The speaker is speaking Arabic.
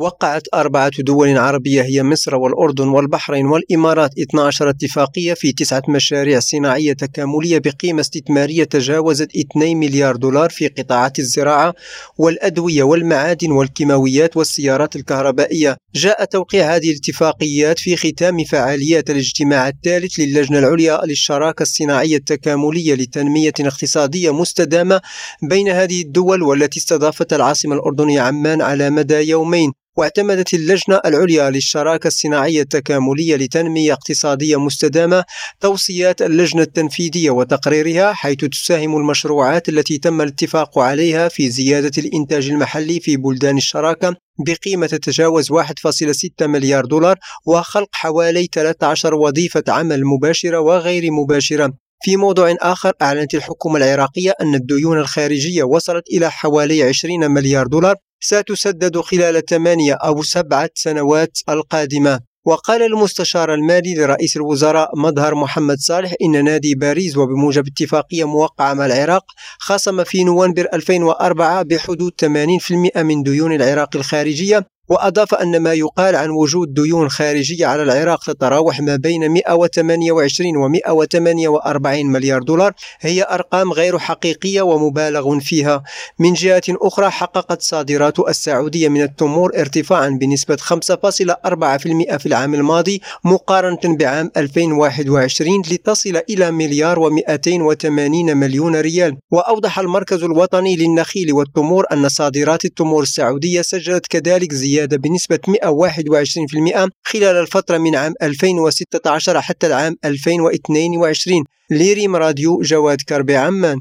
وقعت أربعة دول عربية هي مصر والأردن والبحرين والإمارات. 12 اتفاقية في تسعة مشاريع صناعية تكاملية بقيمة استثمارية تجاوزت 2 مليار دولار في قطاعات الزراعة والأدوية والمعادن والكيماويات والسيارات الكهربائية. جاء توقيع هذه الاتفاقيات في ختام فعاليات الاجتماع الثالث للجنة العليا للشراكة الصناعية التكاملية لتنمية اقتصادية مستدامة بين هذه الدول والتي استضافت العاصمة الأردنية عمان على مدى يومين. واعتمدت اللجنة العليا للشراكة الصناعية التكاملية لتنمية اقتصادية مستدامة توصيات اللجنة التنفيذية وتقريرها حيث تساهم المشروعات التي تم الاتفاق عليها في زيادة الإنتاج المحلي في بلدان الشراكة بقيمة تتجاوز 1.6 مليار دولار وخلق حوالي 13 وظيفة عمل مباشرة وغير مباشرة. في موضوع آخر أعلنت الحكومة العراقية أن الديون الخارجية وصلت إلى حوالي 20 مليار دولار ستسدد خلال ثمانية أو سبعة سنوات القادمة. وقال المستشار المالي لرئيس الوزراء مظهر محمد صالح إن نادي باريس وبموجب اتفاقية موقعة مع العراق خصم في نوفمبر 2004 بحدود 80% من ديون العراق الخارجية وأضاف أن ما يقال عن وجود ديون خارجية على العراق تتراوح ما بين 128 و 148 مليار دولار هي أرقام غير حقيقية ومبالغ فيها. من جهة أخرى حققت صادرات السعودية من التمور ارتفاعا بنسبة 5.4% في العام الماضي مقارنة بعام 2021 لتصل إلى مليار و280 مليون ريال. وأوضح المركز الوطني للنخيل والتمور أن صادرات التمور السعودية سجلت كذلك زيادة زيادة بنسبة 121% خلال الفترة من عام 2016 حتى العام 2022 ليريم راديو جواد كربي عمان.